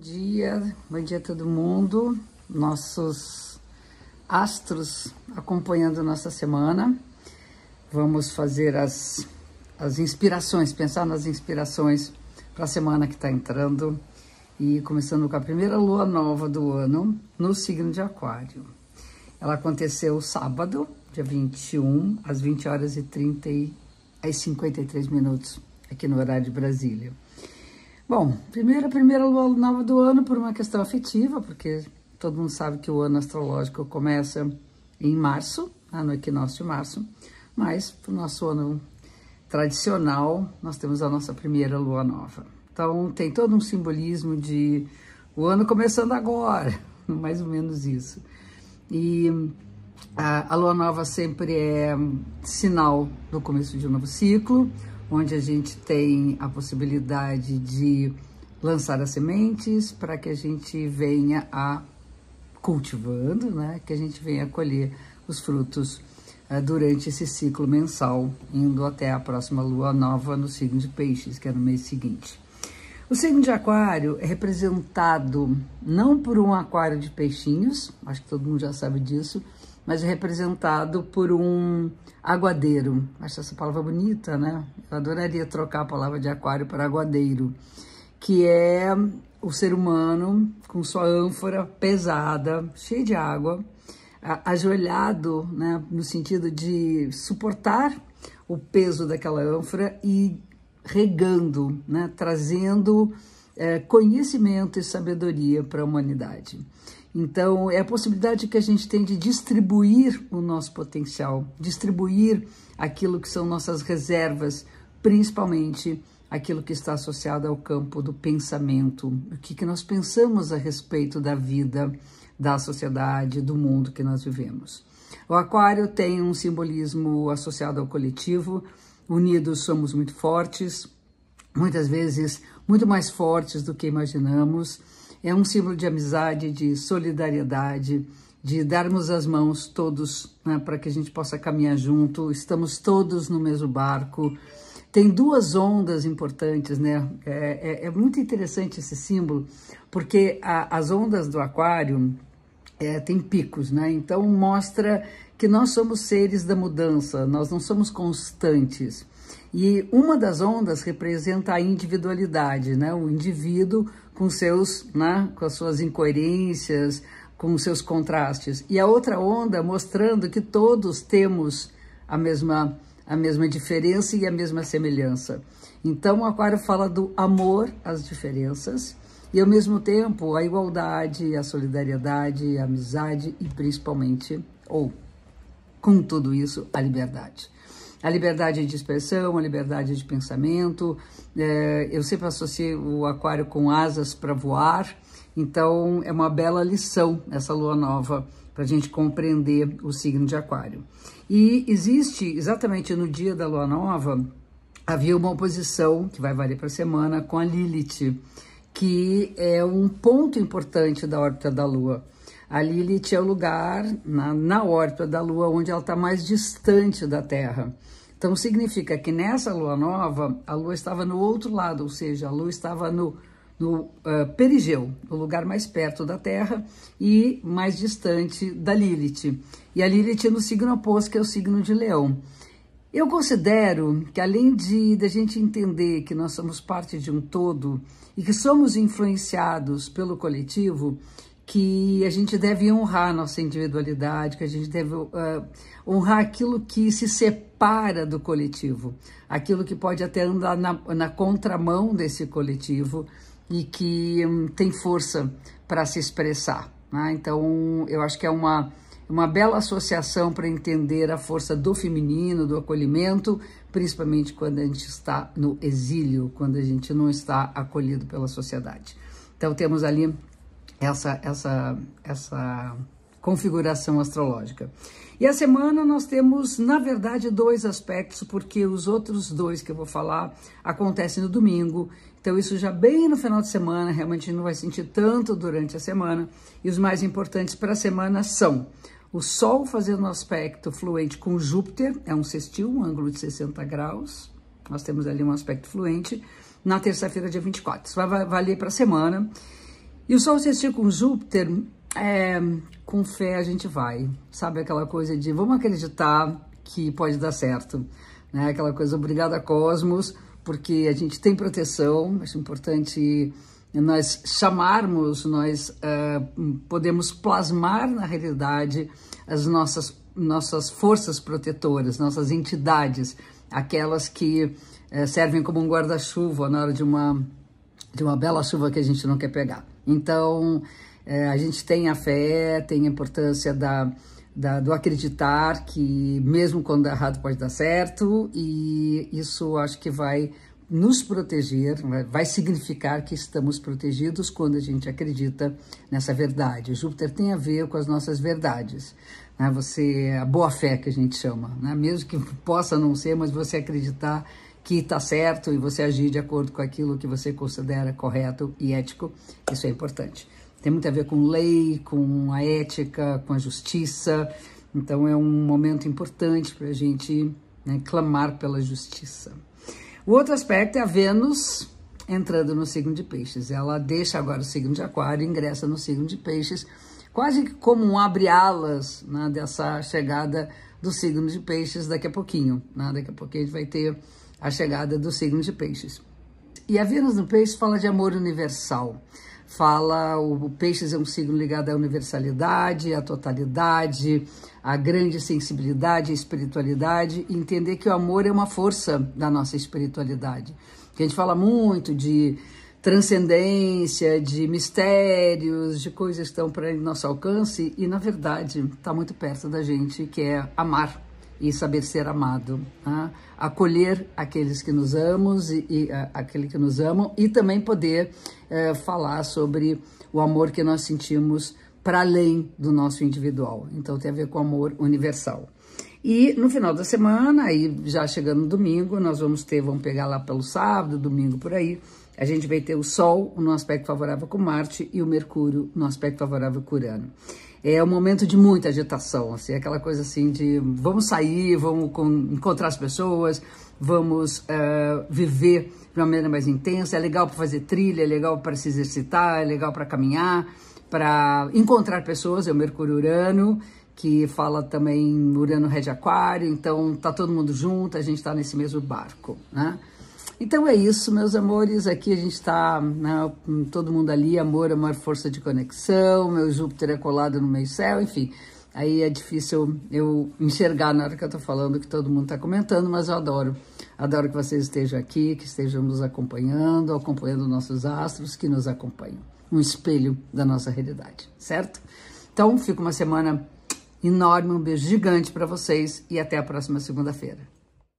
dia, bom dia a todo mundo, nossos astros acompanhando nossa semana. Vamos fazer as, as inspirações, pensar nas inspirações para a semana que está entrando e começando com a primeira lua nova do ano no signo de Aquário. Ela aconteceu sábado, dia 21, às 20 horas e 30 e 53 minutos, aqui no horário de Brasília. Bom, primeiro, a primeira lua nova do ano por uma questão afetiva, porque todo mundo sabe que o ano astrológico começa em março, né, no equinócio de março, mas para o nosso ano tradicional, nós temos a nossa primeira lua nova. Então, tem todo um simbolismo de o ano começando agora, mais ou menos isso. E a, a lua nova sempre é sinal do começo de um novo ciclo, onde a gente tem a possibilidade de lançar as sementes para que a gente venha a cultivando, né? Que a gente venha colher os frutos uh, durante esse ciclo mensal, indo até a próxima lua nova no signo de Peixes, que é no mês seguinte. O signo de Aquário é representado não por um aquário de peixinhos, acho que todo mundo já sabe disso, mas representado por um aguadeiro. Acho essa palavra bonita, né? Eu adoraria trocar a palavra de aquário para aguadeiro, que é o ser humano com sua ânfora pesada, cheia de água, ajoelhado, né, no sentido de suportar o peso daquela ânfora e regando, né, trazendo é, conhecimento e sabedoria para a humanidade. Então, é a possibilidade que a gente tem de distribuir o nosso potencial, distribuir aquilo que são nossas reservas, principalmente aquilo que está associado ao campo do pensamento, o que, que nós pensamos a respeito da vida, da sociedade, do mundo que nós vivemos. O aquário tem um simbolismo associado ao coletivo, unidos somos muito fortes, muitas vezes muito mais fortes do que imaginamos, é um símbolo de amizade, de solidariedade, de darmos as mãos todos né, para que a gente possa caminhar junto. Estamos todos no mesmo barco. Tem duas ondas importantes, né? É, é, é muito interessante esse símbolo, porque a, as ondas do aquário é, têm picos, né? Então mostra que nós somos seres da mudança, nós não somos constantes. E uma das ondas representa a individualidade, né? O indivíduo com seus, né, com as suas incoerências, com seus contrastes. E a outra onda mostrando que todos temos a mesma a mesma diferença e a mesma semelhança. Então o aquário fala do amor às diferenças e ao mesmo tempo a igualdade, a solidariedade, a amizade e principalmente ou com tudo isso a liberdade a liberdade de expressão, a liberdade de pensamento. É, eu sempre associei o aquário com asas para voar, então é uma bela lição essa lua nova para a gente compreender o signo de aquário. E existe, exatamente no dia da lua nova, havia uma oposição, que vai valer para a semana, com a Lilith, que é um ponto importante da órbita da lua. A Lilith é o lugar na, na órbita da Lua onde ela está mais distante da Terra. Então significa que nessa Lua nova, a Lua estava no outro lado, ou seja, a Lua estava no, no uh, perigeu, no lugar mais perto da Terra e mais distante da Lilith. E a Lilith no signo oposto, que é o signo de Leão. Eu considero que além de da gente entender que nós somos parte de um todo e que somos influenciados pelo coletivo, que a gente deve honrar nossa individualidade, que a gente deve uh, honrar aquilo que se separa do coletivo, aquilo que pode até andar na, na contramão desse coletivo e que um, tem força para se expressar. Né? Então, eu acho que é uma, uma bela associação para entender a força do feminino, do acolhimento, principalmente quando a gente está no exílio, quando a gente não está acolhido pela sociedade. Então, temos ali essa, essa, essa configuração astrológica. E a semana nós temos, na verdade, dois aspectos, porque os outros dois que eu vou falar acontecem no domingo. Então, isso já bem no final de semana, realmente não vai sentir tanto durante a semana. E os mais importantes para a semana são o Sol fazendo um aspecto fluente com Júpiter, é um sextil, um ângulo de 60 graus. Nós temos ali um aspecto fluente na terça-feira, dia 24. Isso vai valer para a semana. E o Sol sextil com Júpiter, é, com fé a gente vai. Sabe aquela coisa de vamos acreditar que pode dar certo. Né? Aquela coisa, obrigada Cosmos, porque a gente tem proteção, acho importante nós chamarmos, nós uh, podemos plasmar na realidade as nossas, nossas forças protetoras, nossas entidades, aquelas que uh, servem como um guarda-chuva na hora de uma, de uma bela chuva que a gente não quer pegar. Então, uh, a gente tem a fé, tem a importância da, da, do acreditar que mesmo quando dá errado pode dar certo, e isso acho que vai nos proteger, vai significar que estamos protegidos quando a gente acredita nessa verdade. Júpiter tem a ver com as nossas verdades. Né? Você, a boa fé que a gente chama, né? mesmo que possa não ser, mas você acreditar que está certo e você agir de acordo com aquilo que você considera correto e ético, isso é importante. Tem muito a ver com lei, com a ética, com a justiça. Então é um momento importante para a gente né, clamar pela justiça. O outro aspecto é a Vênus entrando no signo de peixes. Ela deixa agora o signo de aquário e ingressa no signo de peixes, quase como um abre-alas né, dessa chegada do signo de peixes daqui a pouquinho. Né? Daqui a pouquinho a gente vai ter a chegada do signo de peixes. E a Vênus no peixe fala de amor universal. Fala, o, o peixes é um signo ligado à universalidade, à totalidade, a grande sensibilidade, a espiritualidade, e entender que o amor é uma força da nossa espiritualidade. Que a gente fala muito de transcendência, de mistérios, de coisas que estão para nosso alcance, e na verdade está muito perto da gente, que é amar e saber ser amado, né? acolher aqueles que nos amamos e, e uh, aquele que nos amam e também poder uh, falar sobre o amor que nós sentimos para além do nosso individual. Então tem a ver com amor universal. E no final da semana, aí já chegando no domingo, nós vamos ter, vamos pegar lá pelo sábado, domingo por aí, a gente vai ter o Sol no aspecto favorável com Marte e o Mercúrio no aspecto favorável com Urano. É um momento de muita agitação, assim, aquela coisa assim de vamos sair, vamos encontrar as pessoas, vamos uh, viver de uma maneira mais intensa. É legal para fazer trilha, é legal para se exercitar, é legal para caminhar para encontrar pessoas, é o Mercúrio Urano, que fala também Urano Rede Aquário, então tá todo mundo junto, a gente está nesse mesmo barco, né? Então é isso, meus amores, aqui a gente está, né, todo mundo ali, amor, amor, força de conexão, meu Júpiter é colado no meio céu, enfim, aí é difícil eu enxergar na hora que eu tô falando que todo mundo tá comentando, mas eu adoro, adoro que vocês estejam aqui, que estejam nos acompanhando, acompanhando nossos astros que nos acompanham um espelho da nossa realidade, certo? Então, fica uma semana enorme, um beijo gigante para vocês e até a próxima segunda-feira.